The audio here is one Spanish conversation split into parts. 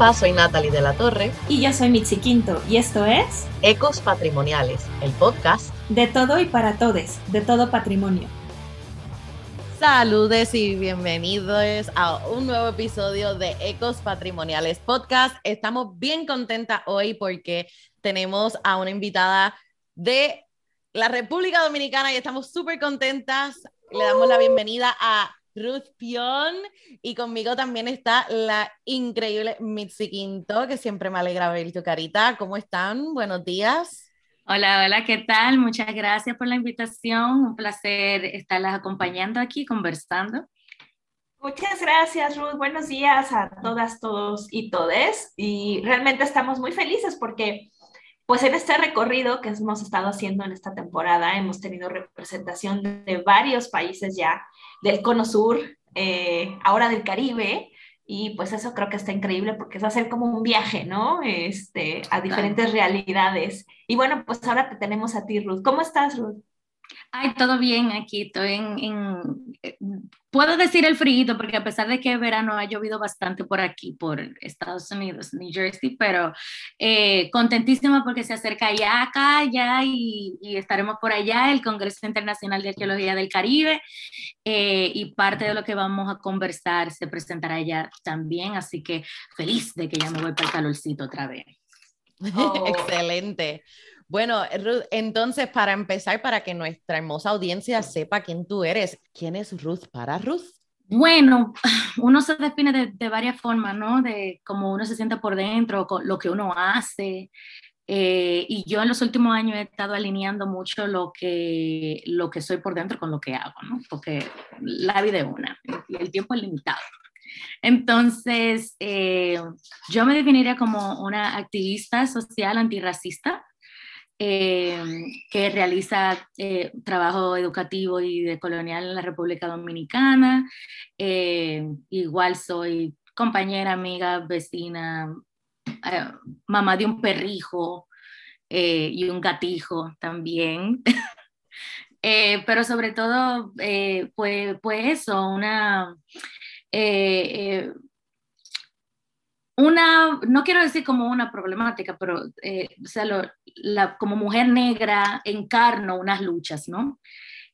Hola, soy Natalie de la Torre. Y yo soy Mitzi Quinto, y esto es Ecos Patrimoniales, el podcast de todo y para todos, de todo patrimonio. Saludes y bienvenidos a un nuevo episodio de Ecos Patrimoniales Podcast. Estamos bien contentas hoy porque tenemos a una invitada de la República Dominicana y estamos súper contentas. Le damos la bienvenida a Ruth Pion y conmigo también está la increíble Mitzi Quinto, que siempre me alegra ver tu carita. ¿Cómo están? Buenos días. Hola, hola, ¿qué tal? Muchas gracias por la invitación. Un placer estarlas acompañando aquí, conversando. Muchas gracias, Ruth. Buenos días a todas, todos y todes. Y realmente estamos muy felices porque pues en este recorrido que hemos estado haciendo en esta temporada, hemos tenido representación de varios países ya, del Cono Sur, eh, ahora del Caribe, y pues eso creo que está increíble porque a ser como un viaje, ¿no? Este, a diferentes realidades. Y bueno, pues ahora te tenemos a ti, Ruth. ¿Cómo estás, Ruth? Ay, todo bien aquí, estoy en, eh, puedo decir el frío porque a pesar de que verano ha llovido bastante por aquí, por Estados Unidos, New Jersey, pero eh, contentísima porque se acerca ya acá, ya y, estaremos por allá, el Congreso Internacional de Arqueología del Caribe, eh, y parte de lo que vamos a conversar se presentará allá también, así que feliz de que ya me voy para el calorcito otra vez. Oh. Excelente. Bueno, Ruth, entonces para empezar, para que nuestra hermosa audiencia sepa quién tú eres, ¿quién es Ruth para Ruth? Bueno, uno se define de, varias formas, ¿no? De cómo uno se siente por dentro, lo que uno hace. Eh, y yo en los últimos años he estado alineando mucho lo que, lo que soy por dentro con lo que hago, ¿no? Porque la vida es una y el tiempo es limitado. Entonces, eh, yo me definiría como una activista social antirracista eh, que realiza eh, trabajo educativo y de colonial en la República Dominicana. Eh, igual soy compañera, amiga, vecina, mamá de un perrijo y un gatijo también. pero sobre todo, pues, pues eso, una una, no quiero decir como una problemática, pero eh, o sea, la, como mujer negra encarno unas luchas, ¿no?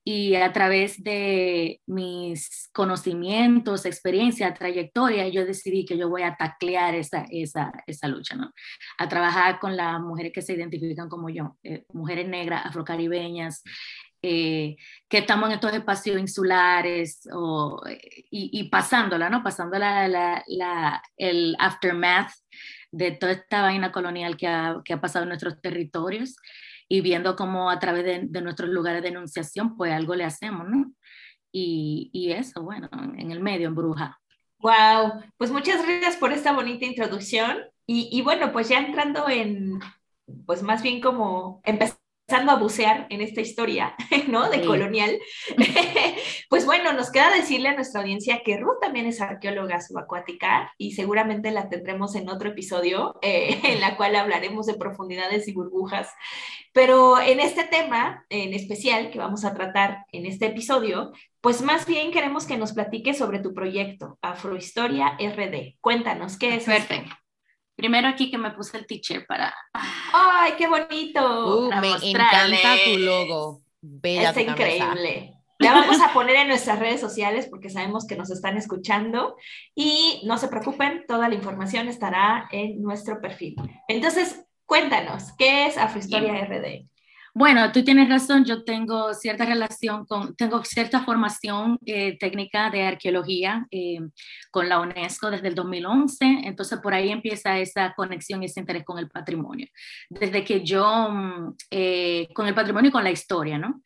Y a través de mis conocimientos, experiencia, trayectoria, yo decidí que yo voy a taclear esa, esa, esa lucha, ¿no? A trabajar con las mujeres que se identifican como yo, eh, mujeres negras, afrocaribeñas, eh, que estamos en estos espacios insulares o, y, y, pasándola, ¿no? Pasándola la, el aftermath de toda esta vaina colonial que ha, que ha, pasado en nuestros territorios y viendo cómo a través de, de, nuestros lugares de enunciación, pues algo le hacemos, ¿no? Y, y eso, bueno, en el medio, en Bruja. Wow, pues muchas gracias por esta bonita introducción. Y, y bueno, pues ya entrando en, pues más bien como empezar empezando a bucear en esta historia, ¿no? De colonial, pues bueno, nos queda decirle a nuestra audiencia que Ruth también es arqueóloga subacuática y seguramente la tendremos en otro episodio eh, en la cual hablaremos de profundidades y burbujas. Pero en este tema en especial que vamos a tratar en este episodio, pues más bien queremos que nos platiques sobre tu proyecto, Afrohistoria RD. Cuéntanos, ¿qué es? Suerte. Primero aquí que me puse el teacher para... ¡Ay, qué bonito! Uh, me encanta tu logo. Bella es increíble. La vamos a poner en nuestras redes sociales porque sabemos que nos están escuchando y no se preocupen, toda la información estará en nuestro perfil. Entonces, cuéntanos, ¿qué es Afrohistoria RD? Bueno, tú tienes razón, yo tengo cierta relación con, tengo cierta formación eh, técnica de arqueología eh, con la UNESCO desde el 2011, entonces por ahí empieza esa conexión y ese interés con el patrimonio. Desde que yo, mm, eh, con el patrimonio y con la historia, ¿no?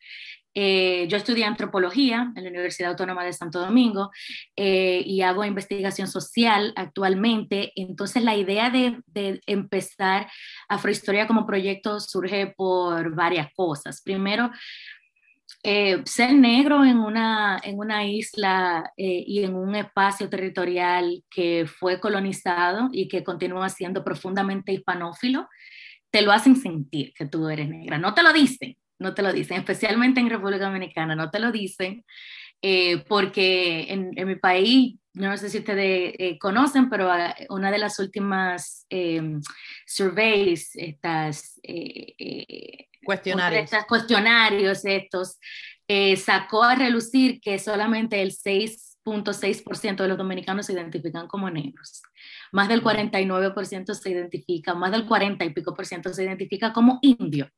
Eh, yo estudié antropología en la Universidad Autónoma de Santo Domingo eh, y hago investigación social actualmente. Entonces la idea de, empezar Afrohistoria como proyecto surge por varias cosas. Primero, eh, ser negro en una, en una isla y en un espacio territorial que fue colonizado y que continúa siendo profundamente hispanófilo, te lo hacen sentir que tú eres negra. No te lo dicen, no te lo dicen, especialmente en República Dominicana, no te lo dicen. eh, porque en, en, mi país, no sé si ustedes eh, conocen, pero ah, una de las últimas em, surveys, estas eh, cuestionarios. Estas cuestionarios estos, sacó a relucir que solamente el 6.6% de los dominicanos se identifican como negros. Más del 49% se identifica, más del 40 y pico por ciento se identifica como indio.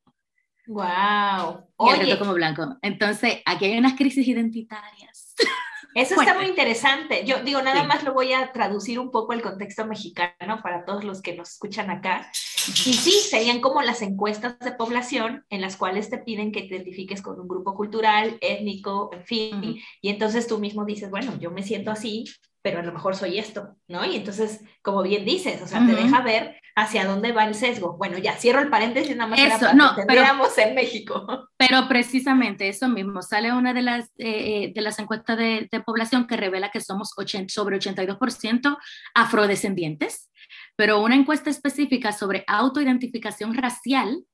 Wow. Oye, como blanco. Entonces, aquí hay unas crisis identitarias. Eso está muy interesante. Yo digo, nada más lo voy a traducir un poco el contexto mexicano para todos los que nos escuchan acá. Y sí, serían como las encuestas de población en las cuales te piden que te identifiques con un grupo cultural, étnico, en fin. Y entonces tú mismo dices, bueno, yo me siento así, pero a lo mejor soy esto, ¿no? Y entonces, como bien dices, o sea, te deja ver hacia dónde va el sesgo. Bueno, ya cierro el paréntesis, nada más eso, para no, que pero, en México. Pero precisamente eso mismo, sale una de las, eh, de las encuestas de, de, población que revela que somos 80, sobre 82% afrodescendientes, pero una encuesta específica sobre autoidentificación racial,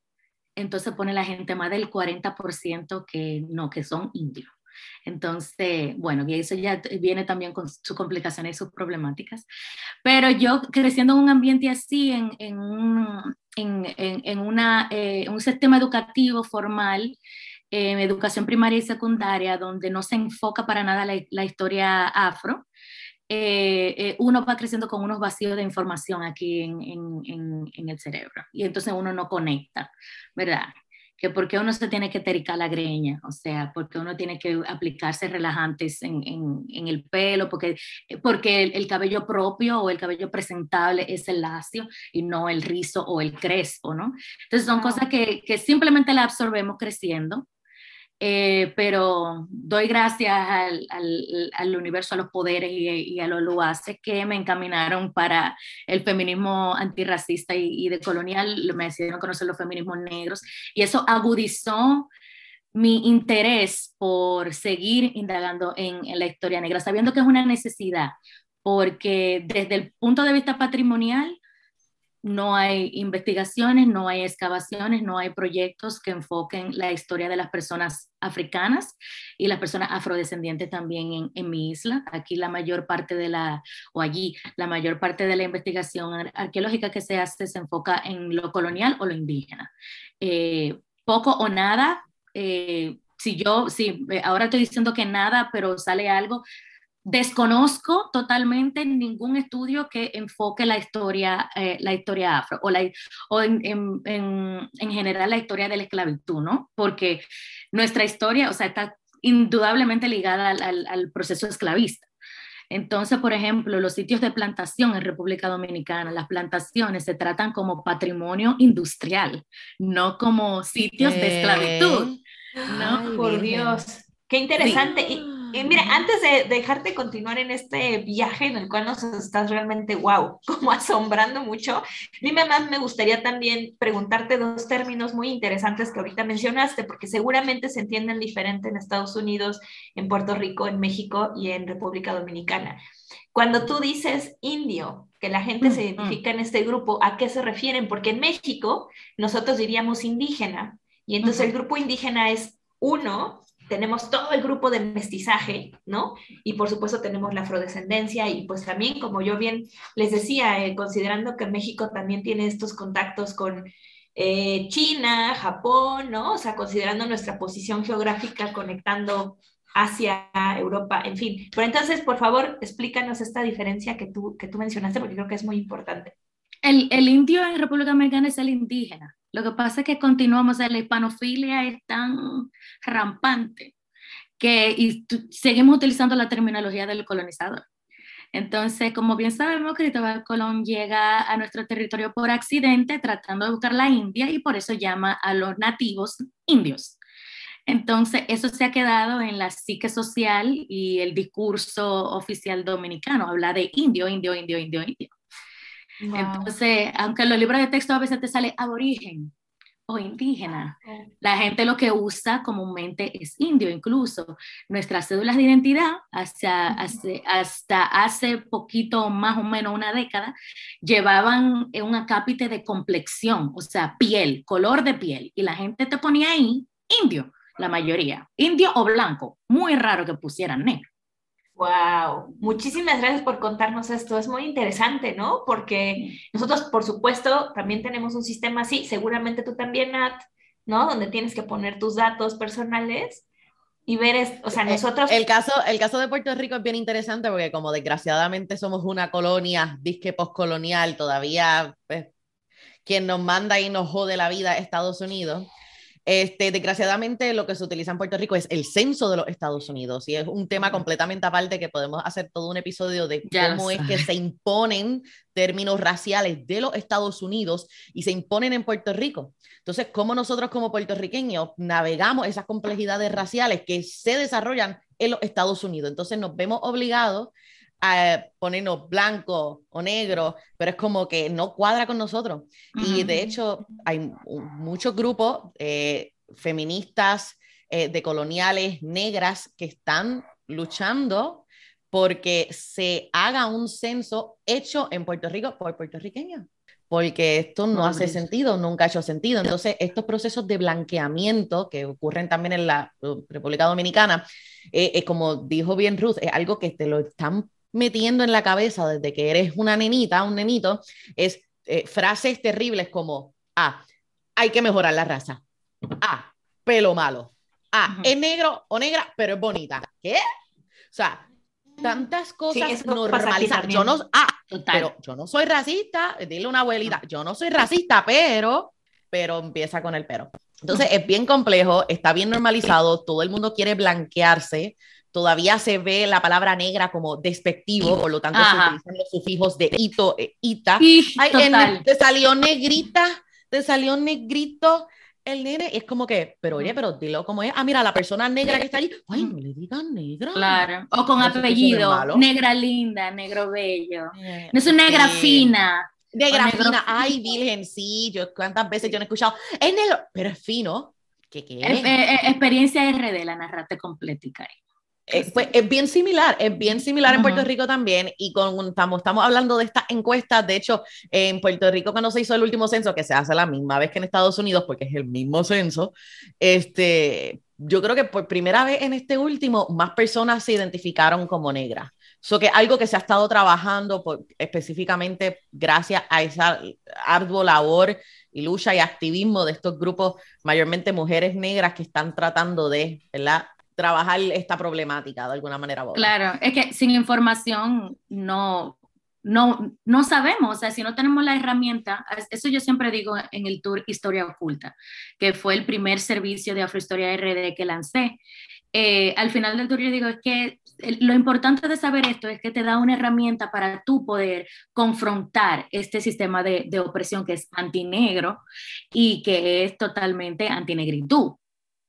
entonces pone la gente más del 40% que no, que son indios. Entonces, bueno, y eso ya viene también con sus complicaciones y sus problemáticas. Pero yo creciendo en un ambiente así, en, en, un, en, en una, eh, un sistema educativo formal, en educación primaria y secundaria, donde no se enfoca para nada la, la historia afro, eh, eh, uno va creciendo con unos vacíos de información aquí en, en, en, el cerebro y entonces uno no conecta, ¿verdad? Que por qué uno se tiene que tericar la greña, o sea, porque uno tiene que aplicarse relajantes en, en, en el pelo, porque, porque el, el, cabello propio o el cabello presentable es el lacio y no el rizo o el crespo, ¿no? Entonces son cosas que, que simplemente la absorbemos creciendo eh, pero doy gracias al, al, al, universo, a los poderes y, y, a los luaces que me encaminaron para el feminismo antirracista y, y de colonial, me decidieron conocer los feminismos negros y eso agudizó mi interés por seguir indagando en, en la historia negra, sabiendo que es una necesidad, porque desde el punto de vista patrimonial, no hay investigaciones, no hay excavaciones, no hay proyectos que enfoquen la historia de las personas africanas y las personas afrodescendientes también en, mi isla. Aquí la mayor parte de la, o allí, la mayor parte de la investigación arqueológica que se hace se enfoca en lo colonial o lo indígena. Eh, poco o nada. Eh, si yo, sí, ahora estoy diciendo que nada, pero sale algo, Desconozco totalmente ningún estudio que enfoque la historia, eh, la historia afro o, la, o en, en, en, en, general la historia de la esclavitud, ¿no? Porque nuestra historia, o sea, está indudablemente ligada al, al, al proceso esclavista. Entonces, por ejemplo, los sitios de plantación en República Dominicana, las plantaciones se tratan como patrimonio industrial, no como sitios de esclavitud. No, Ay, por Dios. Qué interesante. Sí. Y y mira, antes de dejarte continuar en este viaje en el cual nos estás realmente, wow, como asombrando mucho, mí más me gustaría también preguntarte dos términos muy interesantes que ahorita mencionaste, porque seguramente se entienden diferente en Estados Unidos, en Puerto Rico, en México y en República Dominicana. Cuando tú dices indio, que la gente se identifica en este grupo, ¿a qué se refieren? Porque en México nosotros diríamos indígena, y entonces el grupo indígena es uno tenemos todo el grupo de mestizaje, ¿no? Y por supuesto tenemos la afrodescendencia y pues también, como yo bien les decía, eh, considerando que México también tiene estos contactos con eh, China, Japón, ¿no? O sea, considerando nuestra posición geográfica conectando Asia, Europa, en fin. Pero entonces, por favor, explícanos esta diferencia que tú, que tú mencionaste porque creo que es muy importante. El, el indio en República Dominicana es el indígena. Lo que pasa es que continuamos, la hispanofilia es tan rampante que y seguimos utilizando la terminología del colonizador. Entonces, como bien sabemos, Cristóbal Colón llega a nuestro territorio por accidente tratando de buscar la India y por eso llama a los nativos indios. Entonces, eso se ha quedado en la psique social y el discurso oficial dominicano, habla de indio, indio, indio, indio, indio. Wow. Entonces, aunque en los libros de texto a veces te sale aborigen o indígena, la gente lo que usa comúnmente es indio, incluso nuestras cédulas de identidad hasta, hace, hasta hace poquito, más o menos una década, llevaban un acápite de complexión, o sea, piel, color de piel, y la gente te ponía ahí indio la mayoría, indio o blanco, muy raro que pusieran negro. Wow, muchísimas gracias por contarnos esto. Es muy interesante, ¿no? Porque nosotros, por supuesto, también tenemos un sistema así, seguramente tú también, Nat, ¿no? Donde tienes que poner tus datos personales y ver, o sea, eh, nosotros... El caso, el caso de Puerto Rico es bien interesante porque como desgraciadamente somos una colonia, disque postcolonial, todavía pues, quien nos manda y nos jode la vida Estados Unidos. Este, desgraciadamente, lo que se utiliza en Puerto Rico es el censo de los Estados Unidos y es un tema completamente aparte que podemos hacer todo un episodio de cómo es que se imponen términos raciales de los Estados Unidos y se imponen en Puerto Rico. Entonces, cómo nosotros como puertorriqueños navegamos esas complejidades raciales que se desarrollan en los Estados Unidos. Entonces, nos vemos obligados a ponernos blanco o negro, pero es como que no cuadra con nosotros. Y de hecho, hay muchos grupos eh, feministas, eh, de coloniales negras que están luchando porque se haga un censo hecho en Puerto Rico por puertorriqueños. Porque esto no hace sentido, nunca ha hecho sentido. Entonces, estos procesos de blanqueamiento que ocurren también en la República Dominicana, eh, como dijo bien Ruth, es algo que te lo están metiendo en la cabeza desde que eres una nenita, un nenito, es eh, frases terribles como, ah, hay que mejorar la raza. Ah, pelo malo. Ah, es negro o negra, pero es bonita. ¿Qué? O sea, tantas cosas normalizadas. Yo no, ah, pero yo no soy racista. Dile a una abuelita, yo no soy racista, pero, pero empieza con el pero. Entonces es bien complejo, está bien normalizado, todo el mundo quiere blanquearse, todavía se ve la palabra negra como despectivo, por lo tanto se utilizan los sufijos de ito, e ita. Ay, te salió negrita, te salió negrito el nene, es como que, pero oye, pero dilo como es. Ah, mira, la persona negra que está ahí, ay, no le digan negra. Claro, o con apellido, negra linda, negro bello. Eh, no es una negra fina. Negra fina, ay, virgen, sí, yo cuántas veces yo no he escuchado, es negro, pero es fino. ¿Qué, qué es? experiencia RD, la narrate completica. Eh, pues es bien similar, es bien similar en Puerto Rico también y con, estamos, estamos hablando de estas encuestas, de hecho en Puerto Rico cuando se hizo el último censo, que se hace la misma vez que en Estados Unidos porque es el mismo censo, este, yo creo que por primera vez en este último más personas se identificaron como negras. Eso que algo que se ha estado trabajando por, específicamente gracias a esa ardua labor y lucha y activismo de estos grupos, mayormente mujeres negras que están tratando de, ¿verdad? Trabajar esta problemática de alguna manera. Claro, es que sin información no, no, no sabemos, o sea, si no tenemos la herramienta, eso yo siempre digo en el tour Historia Oculta, que fue el primer servicio de Afrohistoria RD que lancé. Eh, al final del tour yo digo, es que lo importante de saber esto es que te da una herramienta para tú poder confrontar este sistema de, de opresión que es antinegro y que es totalmente antinegritud.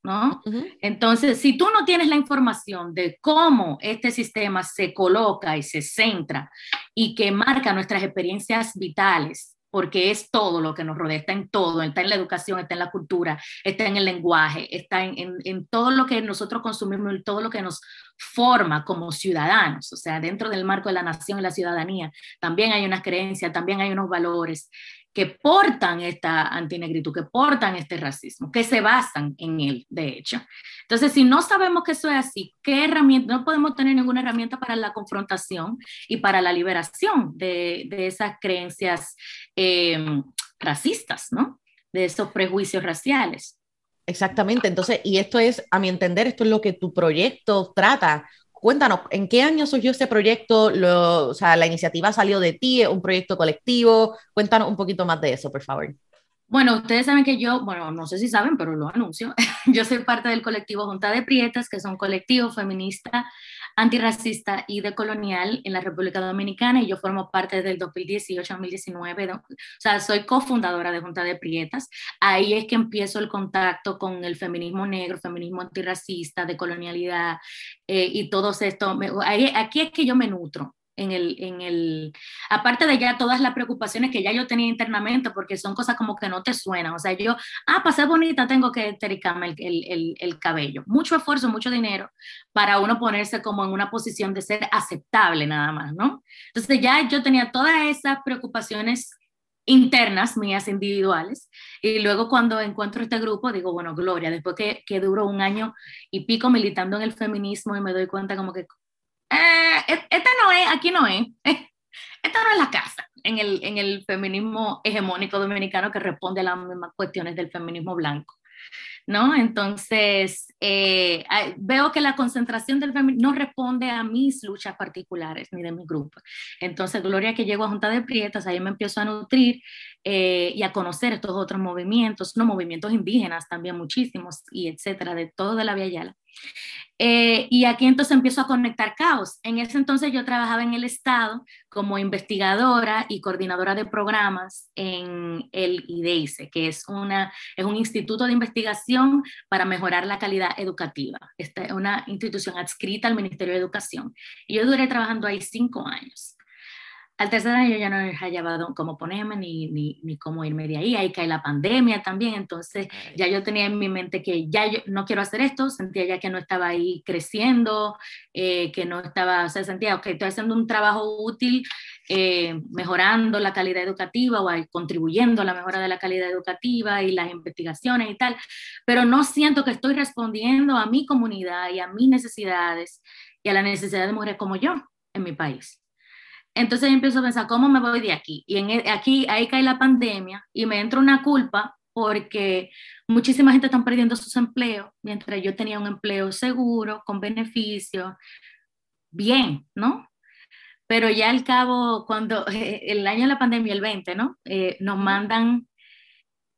¿No? Entonces, si tú no tienes la información de cómo este sistema se coloca y se centra y que marca nuestras experiencias vitales, porque es todo lo que nos rodea, está en todo, está en la educación, está en la cultura, está en el lenguaje, está en, en, todo lo que nosotros consumimos, y todo lo que nos forma como ciudadanos, o sea, dentro del marco de la nación y la ciudadanía, también hay unas creencias, también hay unos valores que portan esta antinegritud, que portan este racismo, que se basan en él, de hecho. Entonces, si no sabemos que eso es así, ¿qué herramienta? No podemos tener ninguna herramienta para la confrontación y para la liberación de, de esas creencias em, racistas, ¿no? De esos prejuicios raciales. Exactamente, entonces, y esto es, a mi entender, esto es lo que tu proyecto trata, Cuéntanos, ¿en qué año surgió este proyecto? Lo, o sea, la iniciativa salió de ti, un proyecto colectivo. Cuéntanos un poquito más de eso, por favor. Bueno, ustedes saben que yo, bueno, no sé si saben, pero lo anuncio. yo soy parte del colectivo Junta de Prietas, que es un colectivo feminista, antirracista y decolonial en la República Dominicana, y yo formo parte del 2018-2019. O sea, soy cofundadora de Junta de Prietas. Ahí es que empiezo el contacto con el feminismo negro, feminismo antirracista, decolonialidad eh, y todo esto. Aquí es que yo me nutro en el, en el, aparte de ya todas las preocupaciones que ya yo tenía internamente, porque son cosas como que no te suenan, o sea, yo, ah, para ser bonita tengo que tericarme el, el, el, cabello, mucho esfuerzo, mucho dinero para uno ponerse como en una posición de ser aceptable nada más, ¿no? Entonces ya yo tenía todas esas preocupaciones internas mías individuales. Y luego cuando encuentro este grupo, digo, bueno, Gloria, después que, que duró un año y pico militando en el feminismo y me doy cuenta como que, eh, e-, esta no es, aquí no es, esta no es la casa en el, en el feminismo hegemónico dominicano que responde a las mismas cuestiones del feminismo blanco. ¿no? Entonces, eh, veo que la concentración del feminismo no responde a mis luchas particulares ni de mi grupo. Entonces, Gloria, que llego a Junta de Prietas, ahí me empiezo a nutrir eh, y a conocer estos otros movimientos, no movimientos indígenas también muchísimos, y etcétera, de todo de la Via Yala. Eh, y aquí entonces empiezo a conectar caos. En ese entonces yo trabajaba en el Estado como investigadora y coordinadora de programas en el IDEICE, que es, una, es un instituto de investigación para mejorar la calidad educativa. Esta es una institución adscrita al Ministerio de Educación. Y yo duré trabajando ahí cinco años. Al tercer año ya no hallaba cómo ponerme ni, ni, ni, cómo irme de ahí. Ahí cae la pandemia también. Entonces ya yo tenía en mi mente que ya yo no quiero hacer esto. Sentía ya que no estaba ahí creciendo, eh, que no estaba, o sea, sentía, ok, estoy haciendo un trabajo útil, eh, mejorando la calidad educativa o contribuyendo a la mejora de la calidad educativa y las investigaciones y tal. Pero no siento que estoy respondiendo a mi comunidad y a mis necesidades y a la necesidad de mujeres como yo en mi país. Entonces yo empiezo a pensar, ¿cómo me voy de aquí? Y en, e, aquí, ahí cae la pandemia y me entra una culpa porque muchísima gente está perdiendo sus empleos, mientras yo tenía un empleo seguro, con beneficios, bien, ¿no? Pero ya al cabo, cuando el año de la pandemia, el 20, ¿no? Eh, nos mandan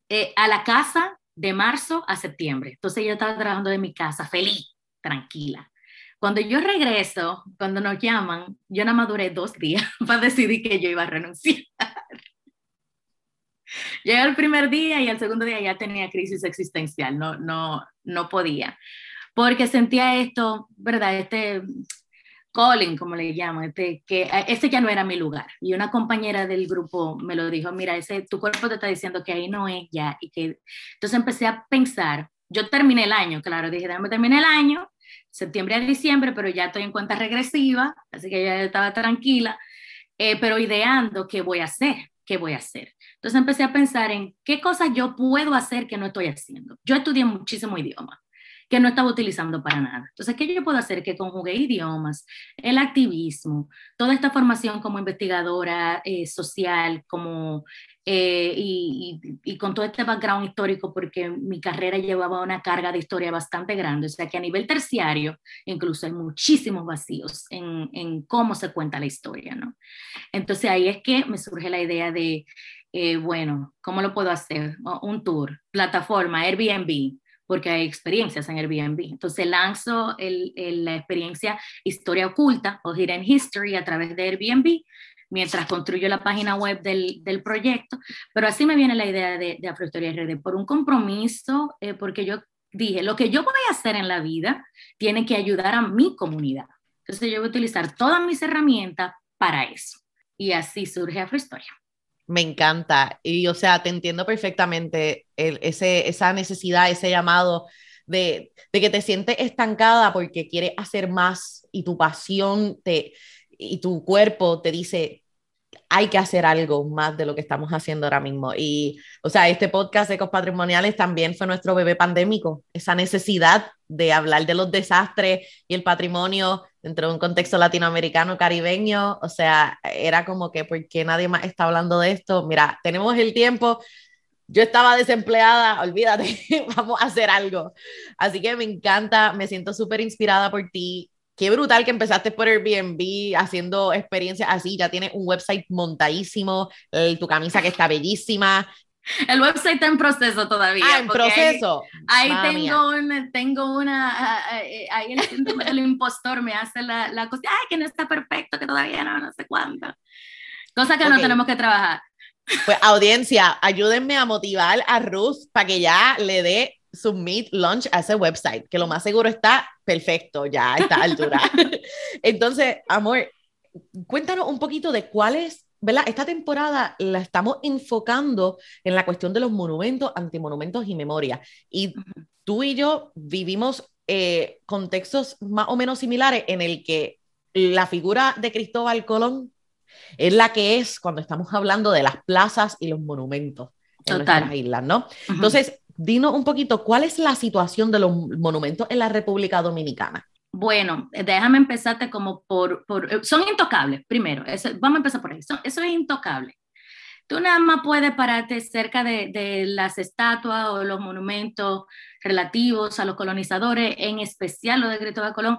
eh, a la casa de marzo a septiembre. Entonces yo estaba trabajando de mi casa, feliz, tranquila. Cuando yo regreso, cuando nos llaman, yo nada más duré dos días para decidir que yo iba a renunciar. Llegué el primer día y el segundo día ya tenía crisis existencial, no, no, no podía, porque sentía esto, ¿verdad? Este calling, como le llamo, este, que ese ya no era mi lugar. Y una compañera del grupo me lo dijo, mira, ese, tu cuerpo te está diciendo que ahí no es ya. Y que... Entonces empecé a pensar, yo terminé el año, claro, dije, déjame terminar el año, septiembre a diciembre, pero ya estoy en cuenta regresiva, así que ya estaba tranquila, eh, pero ideando qué voy a hacer, qué voy a hacer. Entonces empecé a pensar en qué cosas yo puedo hacer que no estoy haciendo. Yo estudié muchísimo idioma que no estaba utilizando para nada. Entonces, ¿qué yo puedo hacer? Que conjugue idiomas, el activismo, toda esta formación como investigadora eh, social, como, eh, y, y, con todo este background histórico, porque mi carrera llevaba una carga de historia bastante grande. O sea, que a nivel terciario, incluso hay muchísimos vacíos en, en cómo se cuenta la historia, ¿no? Entonces, ahí es que me surge la idea de, eh, bueno, ¿cómo lo puedo hacer? Un tour, plataforma, Airbnb, porque hay experiencias en Airbnb. Entonces lanzo el, la experiencia Historia Oculta o Hidden History a través de Airbnb mientras construyo la página web del, del proyecto, pero así me viene la idea de, de Afrohistoria RD, por un compromiso, eh, porque yo dije, lo que yo voy a hacer en la vida tiene que ayudar a mi comunidad. Entonces yo voy a utilizar todas mis herramientas para eso. Y así surge Afrohistoria. Me encanta. Y o sea, te entiendo perfectamente ese, esa necesidad, ese llamado de, de, que te sientes estancada porque quieres hacer más y tu pasión te, y tu cuerpo te dice, hay que hacer algo más de lo que estamos haciendo ahora mismo. Y, o sea, este podcast de Ecos Patrimoniales también fue nuestro bebé pandémico, esa necesidad de hablar de los desastres y el patrimonio dentro de un contexto latinoamericano, caribeño. O sea, era como que, ¿por qué nadie más está hablando de esto? Mira, tenemos el tiempo. Yo estaba desempleada, olvídate, vamos a hacer algo. Así que me encanta, me siento súper inspirada por ti qué brutal que empezaste por Airbnb haciendo experiencias así, ya tienes un website montadísimo, tu camisa que está bellísima. El website está en proceso todavía. Ah, en proceso. Ahí, tengo, un, tengo una, ahí el impostor me hace la, la cosa, ay, que no está perfecto, que todavía no, no sé cuánto. Cosa que no tenemos que trabajar. Pues audiencia, ayúdenme a motivar a Ruth para que ya le dé submit launch a ese website, que lo más seguro está perfecto ya a esta altura. Entonces, amor, cuéntanos un poquito de cuál es, ¿verdad? Esta temporada la estamos enfocando en la cuestión de los monumentos, antimonumentos y memoria. Y tú y yo vivimos eh, contextos más o menos similares en el que la figura de Cristóbal Colón es la que es cuando estamos hablando de las plazas y los monumentos en Total. nuestras islas, ¿no? Entonces, dinos un poquito, ¿cuál es la situación de los monumentos en la República Dominicana? Bueno, déjame empezarte como por, por eh, son intocables, primero, eso- vamos a empezar por ahí, eso es intocable. Tú nada más puedes pararte cerca de, de las estatuas o los monumentos relativos a los colonizadores, en especial los de Cristóbal Colón,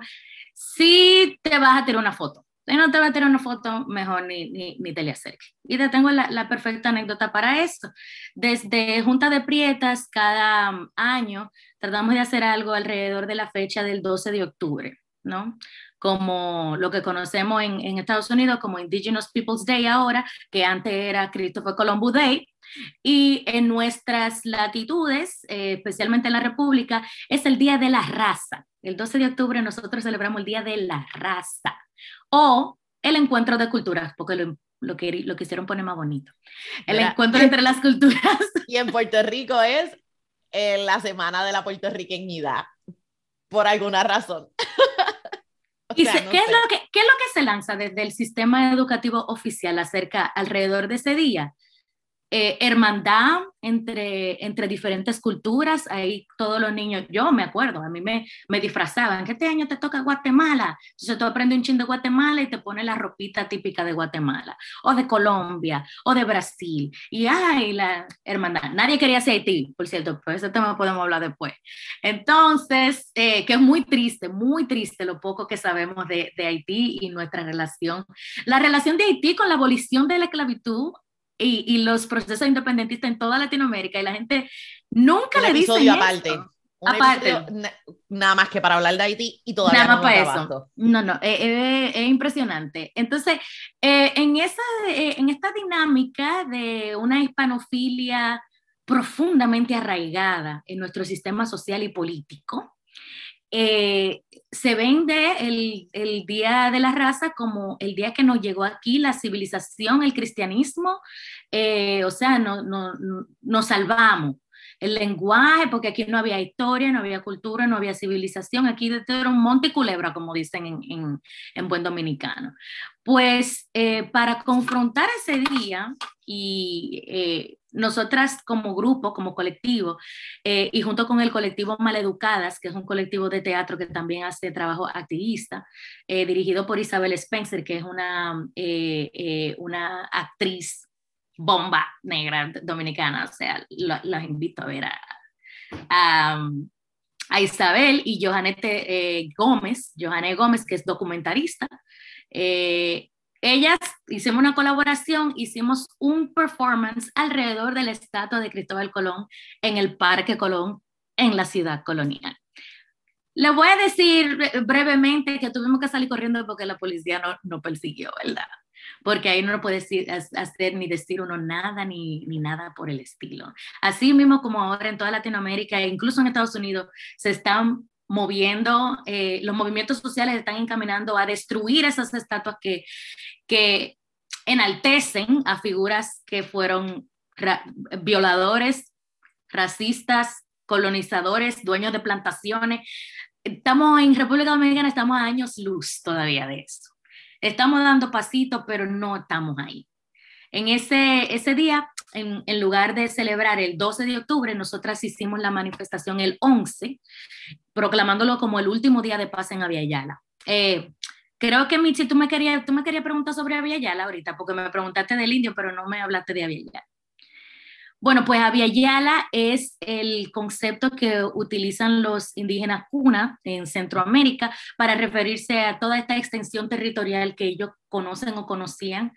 si te vas a tirar una foto. Si no te vas a tirar una foto, mejor ni, ni, ni te le acerques. Y te tengo la, la perfecta anécdota para eso. Desde Junta de Prietas, cada um, año tratamos de hacer algo alrededor de la fecha del 12 de octubre, ¿no? Como lo que conocemos en, en Estados Unidos como Indigenous Peoples Day ahora, que antes era Christopher Columbus Day. Y en nuestras latitudes, eh, especialmente en la República, es el Día de la Raza. El 12 de octubre nosotros celebramos el Día de la Raza o el Encuentro de Culturas, porque lo, lo, que, lo quisieron poner más bonito. El Mira, encuentro entre las culturas. Y en Puerto Rico es eh, la semana de la puertorriqueñidad, por alguna razón. O ¿Y sea, se- no ¿qué, es lo que, qué es lo que se lanza desde el sistema educativo oficial acerca alrededor de ese día? Eh, hermandad entre, entre diferentes culturas, ahí todos los niños, yo me acuerdo, a mí me, me disfrazaban, que este año te toca Guatemala, entonces tú aprendes un chin de Guatemala y te pones la ropita típica de Guatemala, o de Colombia, o de Brasil, y ay, la hermandad, nadie quería ser Haití, por cierto, pues ese tema podemos hablar después. Entonces, eh, que es muy triste, muy triste lo poco que sabemos de, de Haití y nuestra relación. La relación de Haití con la abolición de la esclavitud y, y los procesos independentistas en toda Latinoamérica y la gente nunca Un le dice aparte. Un Aparte. na- nada más que para hablar de Haití y todavía Nada no más para hemos eso. No, no, eh, eh, es impresionante. Entonces, eh, en, esa, eh, en esta dinámica de una hispanofilia profundamente arraigada en nuestro sistema social y político, eh, se vende el, el Día de la Raza como el día que nos llegó aquí la civilización, el cristianismo, eh, o sea, no, no, no- nos salvamos. El lenguaje, porque aquí no había historia, no había cultura, no había civilización, aquí era un monte y culebra, como dicen en, en, en buen dominicano. Pues eh, para confrontar ese día y eh, nosotras como grupo, como colectivo, eh, y junto con el colectivo Maleducadas, que es un colectivo de teatro que también hace trabajo activista, eh, dirigido por Isabel Spencer, que es una, eh, una actriz bomba negra dominicana, o sea, lo- los invito a ver a, a, Isabel y Johanete Gómez, Johanne Gómez, que es documentarista. Ellas hicimos una colaboración, hicimos un performance alrededor de la estatua de Cristóbal Colón en el Parque Colón en la ciudad colonial. Le voy a decir bre- brevemente que tuvimos que salir corriendo porque la policía no, no persiguió, ¿verdad? Porque ahí no puede decir, hacer ni decir uno nada ni, ni nada por el estilo. Así mismo como ahora en toda Latinoamérica e incluso en Estados Unidos se están moviendo, eh, los movimientos sociales están encaminando a destruir esas estatuas que, que enaltecen a figuras que fueron ra- violadores, racistas, colonizadores, dueños de plantaciones. Estamos en República Dominicana, estamos a años luz todavía de eso. Estamos dando pasitos, pero no estamos ahí. En ese, ese día, en, en lugar de celebrar el 12 de octubre, nosotras hicimos la manifestación el 11, proclamándolo como el último día de paz en Aviala. Eh, creo que, Michi, tú me querías tú me preguntar sobre Aviala ahorita, porque me preguntaste del indio, pero no me hablaste de Aviala. Bueno, pues Aviala es el concepto que utilizan los indígenas cuna en Centroamérica para referirse a toda esta extensión territorial que ellos conocen o conocían.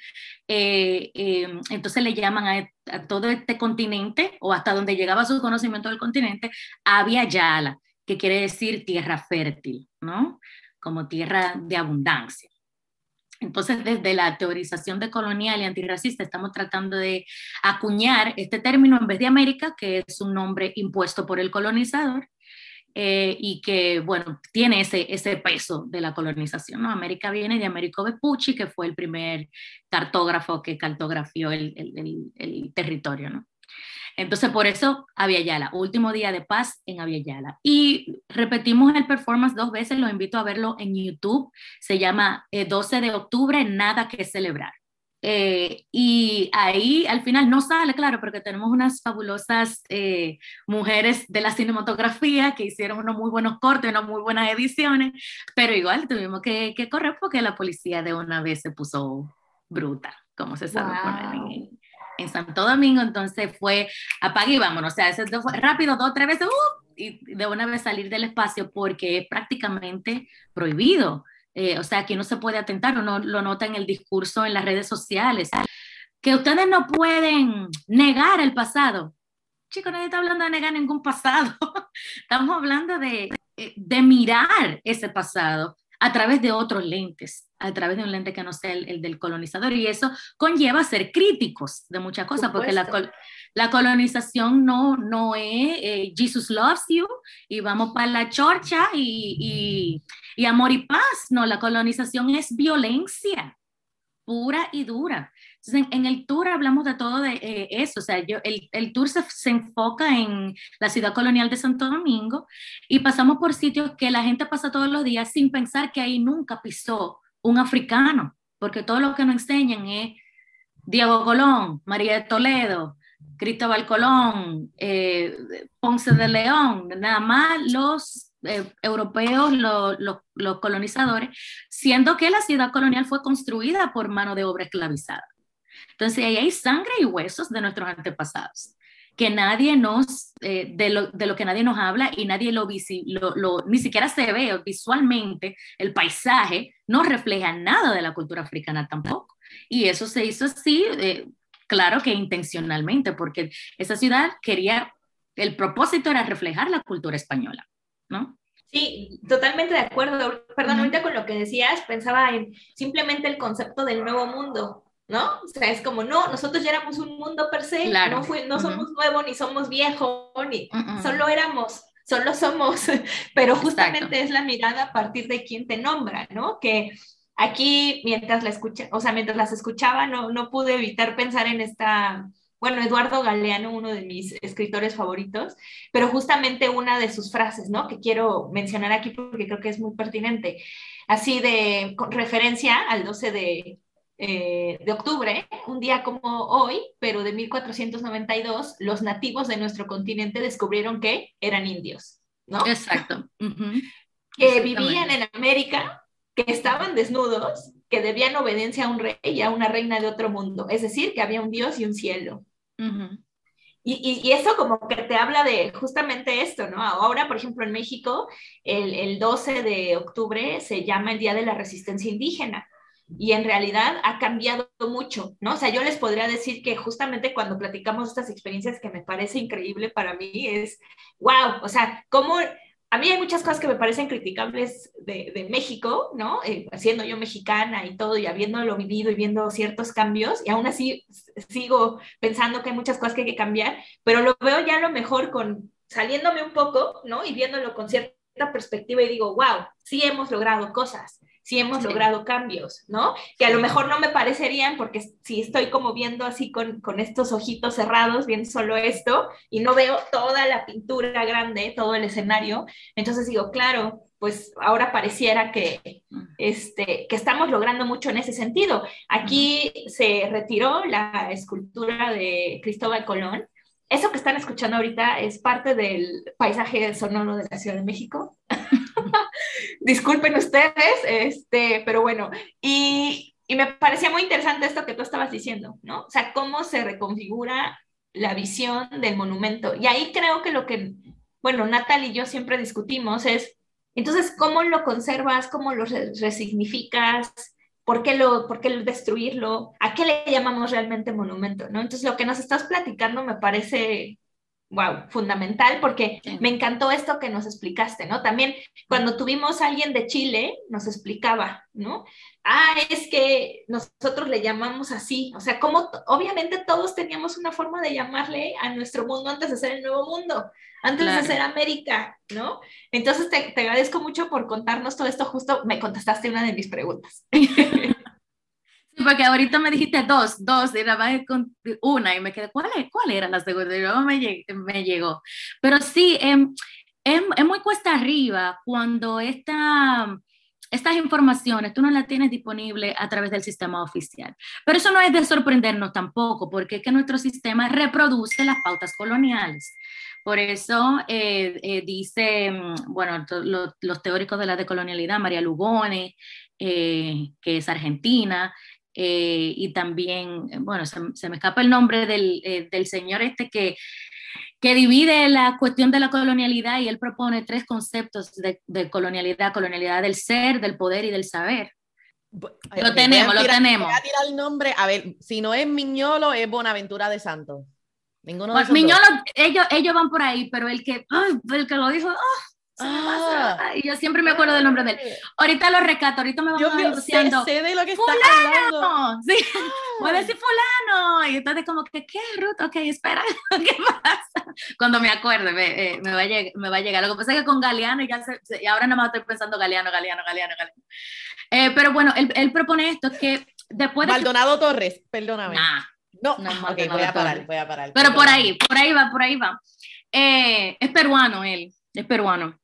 Eh, eh, entonces le llaman a, a, todo este continente o hasta donde llegaba su conocimiento del continente, Aviala, que quiere decir tierra fértil, ¿no? Como tierra de abundancia. Entonces, desde la teorización de colonial y antirracista, estamos tratando de acuñar este término en vez de América, que es un nombre impuesto por el colonizador eh, y que, bueno, tiene ese, ese peso de la colonización. ¿no? América viene de Américo Vespucci, que fue el primer cartógrafo que cartografió el, el, el, territorio, ¿no? Entonces, por eso Aviala, último día de paz en Aviala. Y repetimos el performance dos veces, los invito a verlo en YouTube. Se llama eh, 12 de octubre, nada que celebrar. Eh, y ahí al final no sale, claro, porque tenemos unas fabulosas eh, mujeres de la cinematografía que hicieron unos muy buenos cortes, unas muy buenas ediciones, pero igual tuvimos que, que correr porque la policía de una vez se puso bruta, como se sabe poner en, en, Santo Domingo, entonces fue apague y vámonos, o sea, eso fue rápido, dos, tres veces, uh, y de una vez salir del espacio porque es prácticamente prohibido. Eh, o sea, que no se puede atentar, uno lo nota en el discurso en las redes sociales, que ustedes no pueden negar el pasado. Chicos, nadie está hablando de negar ningún pasado. Estamos hablando de, eh, de mirar ese pasado a través de otros lentes, a través de un lente que no sea el, del colonizador. Y eso conlleva ser críticos de muchas cosas, porque la, la, colonización no, no es eh, Jesus loves you y vamos para la chorcha y, y, y amor y paz. No, la colonización es violencia pura y dura. Entonces, en, el tour hablamos de todo de eh, eso, o sea, yo, el, el tour se, se, enfoca en la ciudad colonial de Santo Domingo y pasamos por sitios que la gente pasa todos los días sin pensar que ahí nunca pisó un africano, porque todo lo que nos enseñan es Diego Colón, María de Toledo, Cristóbal Colón, eh, Ponce de León, nada más los eh, europeos, los colonizadores, siendo que la ciudad colonial fue construida por mano de obra esclavizada. Entonces ahí hay sangre y huesos de nuestros antepasados que nadie nos, eh, de, lo, de, que nadie nos habla y nadie lo, lo, ni siquiera se ve visualmente, el paisaje no refleja nada de la cultura africana tampoco. Y eso se hizo así, eh, claro que intencionalmente, porque esa ciudad quería, el propósito era reflejar la cultura española, ¿no? Sí, totalmente de acuerdo. Perdón, ahorita con lo que decías, pensaba en simplemente el concepto del nuevo mundo. ¿no? O sea, es como, no, nosotros ya éramos un mundo per se, no, no somos nuevos ni somos viejos, ni solo éramos, solo somos, pero justamente es la mirada a partir de quien te nombra, ¿no? Que aquí, mientras la escucha, o sea, mientras las escuchaba, no, no pude evitar pensar en esta, bueno, Eduardo Galeano, uno de mis escritores favoritos, pero justamente una de sus frases, ¿no? Que quiero mencionar aquí porque creo que es muy pertinente, así de con referencia al 12 de eh, de octubre, un día como hoy, pero de 1492, los nativos de nuestro continente descubrieron que eran indios, ¿no? Exacto. Que vivían en América, que estaban desnudos, que debían obediencia a un rey y a una reina de otro mundo, es decir, que había un dios y un cielo. y, y, eso como que te habla de justamente esto, ¿no? Ahora, por ejemplo, en México, el, el 12 de octubre se llama el Día de la Resistencia Indígena y en realidad ha cambiado mucho, ¿no? O sea, yo les podría decir que justamente cuando platicamos estas experiencias que me parece increíble para mí es, wow, o sea, cómo a mí hay muchas cosas que me parecen criticables de, México, ¿no? Eh, siendo yo mexicana y todo, y habiéndolo vivido y viendo ciertos cambios, y aún así sigo pensando que hay muchas cosas que hay que cambiar, pero lo veo ya a lo mejor con saliéndome un poco, ¿no? Y viéndolo con cierta perspectiva y digo, wow, sí hemos logrado cosas si hemos logrado cambios, ¿no? Que a lo mejor no me parecerían porque si estoy como viendo así con, con estos ojitos cerrados, viendo solo esto y no veo toda la pintura grande, todo el escenario, entonces digo, claro, pues ahora pareciera que, este, que estamos logrando mucho en ese sentido. Aquí se retiró la escultura de Cristóbal Colón. Eso que están escuchando ahorita es parte del paisaje sonoro de la Ciudad de México. Disculpen ustedes, este, pero bueno, y, y me parecía muy interesante esto que tú estabas diciendo, ¿no? O sea, cómo se reconfigura la visión del monumento. Y ahí creo que lo que, bueno, Natal y yo siempre discutimos es, entonces, ¿cómo lo conservas? ¿Cómo lo resignificas? ¿Por qué, lo, ¿Por qué destruirlo? ¿A qué le llamamos realmente monumento? ¿no? Entonces, lo que nos estás platicando me parece wow, fundamental, porque me encantó esto que nos explicaste, ¿no? También cuando tuvimos a alguien de Chile, nos explicaba, ¿no? Ah, es que nosotros le llamamos así, o sea, como obviamente todos teníamos una forma de llamarle a nuestro mundo antes de ser el nuevo mundo, antes de ser América, ¿no? Entonces te, te agradezco mucho por contarnos todo esto, justo me contestaste una de mis preguntas. porque ahorita me dijiste dos, dos, y la con una, y me quedé, ¿cuál, es, cuál era la segunda? Y luego me, me llegó. Pero sí, em, em, es muy cuesta arriba cuando esta, estas informaciones tú no las tienes disponibles a través del sistema oficial. Pero eso no es de sorprendernos tampoco, porque es que nuestro sistema reproduce las pautas coloniales. Por eso eh, eh, dice, mm, bueno, los teóricos de la decolonialidad, María Lugone, eh, que es argentina, y también, bueno, se, me escapa el nombre del, del señor este que que divide la cuestión de la colonialidad y él propone tres conceptos de, colonialidad, colonialidad del ser, del poder y del saber. Lo tenemos, lo tenemos. Voy a tirar el nombre, a ver, si no es Miñolo, es Bonaventura de Santos. Ninguno de Miñolo, ellos, ellos van por ahí, pero el que, el que lo dijo, oh, Ah, y yo siempre me acuerdo del nombre de él. Ahorita lo recato, ahorita me van a diciendo. Sé, de lo que está hablando. Sí, voy a decir fulano. Y entonces como que, ¿qué, Ruth? Ok, espera, ¿qué pasa? Cuando me acuerde, me, eh, me, va, a llegar, me va a llegar. Lo que pasa es que con Galeano, ya se, y ahora nada más estoy pensando Galeano, Galeano, Galeano, Galeano. Eh, pero bueno, él, él, propone esto, que después de Maldonado Torres, perdóname. no, no okay, voy a parar, voy a parar. Pero por ahí, por ahí va, por ahí va. Eh, es peruano él, es peruano.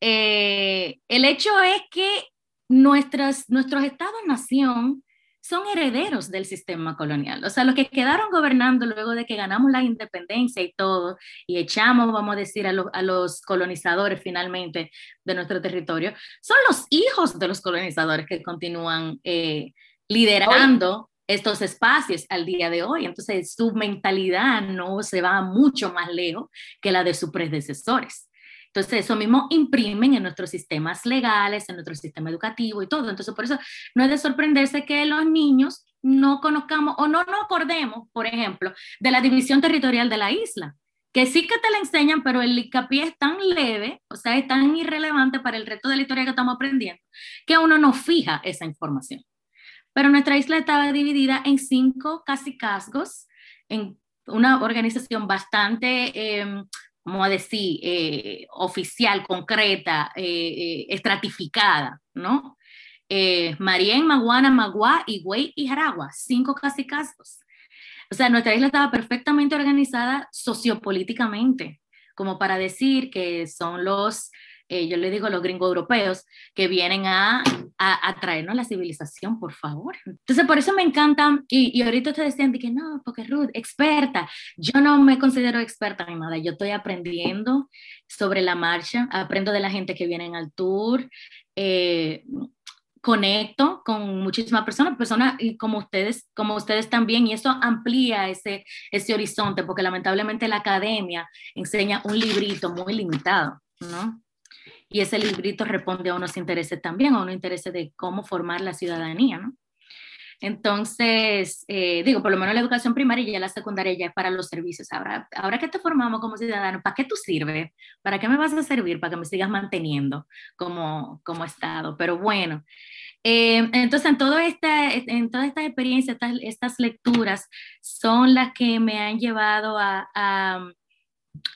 Eh, el hecho es que nuestras, nuestros estados-nación son herederos del sistema colonial. O sea, los que quedaron gobernando luego de que ganamos la independencia y todo, y echamos, vamos a decir, a, los colonizadores finalmente de nuestro territorio, son los hijos de los colonizadores que continúan eh, liderando estos espacios al día de hoy. Entonces, su mentalidad no se va mucho más lejos que la de sus predecesores. Entonces, eso mismo imprimen en nuestros sistemas legales, en nuestro sistema educativo y todo. Entonces, por eso no es de sorprenderse que los niños no conozcamos o no nos acordemos, por ejemplo, de la división territorial de la isla, que sí que te la enseñan, pero el hincapié es tan leve, o sea, es tan irrelevante para el resto de la historia que estamos aprendiendo, que uno no fija esa información. Pero nuestra isla estaba dividida en cinco casi casgos, en una organización bastante eh, vamos a decir, eh, oficial, concreta, eh, eh, estratificada, ¿no? Marién, Maguana, Magua, Higüey y Jaragua, cinco casi casos. O sea, nuestra isla estaba perfectamente organizada sociopolíticamente, como para decir que son los eh, yo le digo a los gringos europeos, que vienen a, a, traernos la civilización, por favor. Entonces, por eso me encantan, y, y ahorita ustedes decían que no, porque Ruth, experta, yo no me considero experta en nada, yo estoy aprendiendo sobre la marcha, aprendo de la gente que viene al tour, eh, conecto con muchísimas personas, personas como ustedes, como ustedes también, y eso amplía ese, ese horizonte, porque lamentablemente la academia enseña un librito muy limitado, ¿no? Y ese librito responde a unos intereses también, a unos intereses de cómo formar la ciudadanía, ¿no? Entonces, eh, digo, por lo menos la educación primaria y ya la secundaria ya es para los servicios. Ahora, ahora que te formamos como ciudadano, ¿para qué tú sirves? ¿Para qué me vas a servir? Para que me sigas manteniendo como, como Estado. Pero bueno, eh, entonces en, todo este, en todas estas experiencias, estas, estas, lecturas son las que me han llevado a, a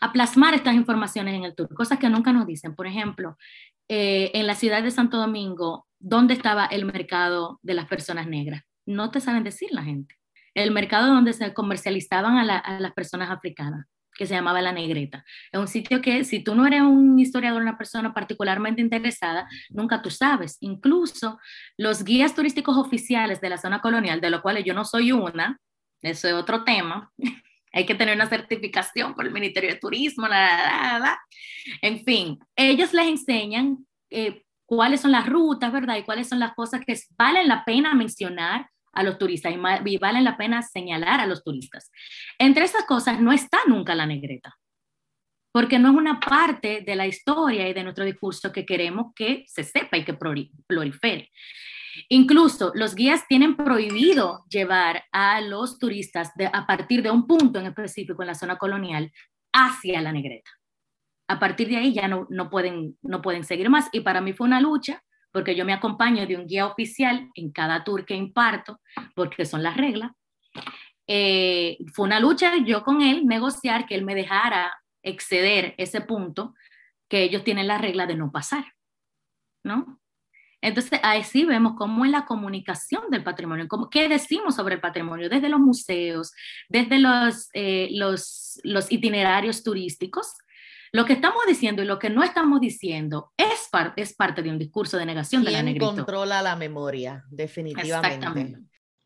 a plasmar estas informaciones en el tour, cosas que nunca nos dicen. Por ejemplo, eh, en la ciudad de Santo Domingo, ¿dónde estaba el mercado de las personas negras? No te saben decir la gente. El mercado donde se comercializaban a, las personas africanas, que se llamaba La Negreta. Es un sitio que si tú no eres un historiador, una persona particularmente interesada, nunca tú sabes. Incluso los guías turísticos oficiales de la zona colonial, de los cuales yo no soy una, eso es otro tema, hay que tener una certificación por el Ministerio de Turismo, la, la, en fin, ellos les enseñan eh, cuáles son las rutas, ¿verdad? Y cuáles son las cosas que valen la pena mencionar a los turistas y, valen la pena señalar a los turistas. Entre esas cosas no está nunca la negreta, porque no es una parte de la historia y de nuestro discurso que queremos que se sepa y que prolifere. Incluso los guías tienen prohibido llevar a los turistas a partir de un punto en específico en la zona colonial hacia la negreta. A partir de ahí ya no, no, pueden, no pueden seguir más. Y para mí fue una lucha, porque yo me acompaño de un guía oficial en cada tour que imparto, porque son las reglas. Eh, fue una lucha yo con él, negociar que él me dejara exceder ese punto que ellos tienen la regla de no pasar, ¿no? Entonces, ahí sí vemos cómo es la comunicación del patrimonio, cómo, qué decimos sobre el patrimonio, desde los museos, desde los, eh, los, los itinerarios turísticos, Lo que estamos diciendo y lo que no estamos diciendo es, es parte de un discurso de negación de la negrito. controla la memoria, definitivamente.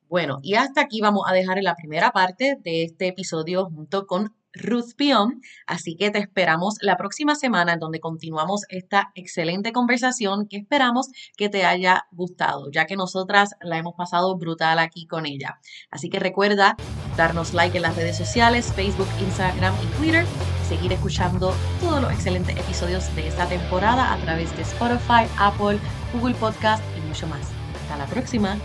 Bueno, y hasta aquí vamos a dejar en la primera parte de este episodio junto con Ruth Pion. Así que te esperamos la próxima semana en donde continuamos esta excelente conversación que esperamos que te haya gustado, ya que nosotras la hemos pasado brutal aquí con ella. Así que recuerda darnos like en las redes sociales, Facebook, Instagram y Twitter. Seguir escuchando todos los excelentes episodios de esta temporada a través de Spotify, Apple, Google Podcast y mucho más. Hasta la próxima.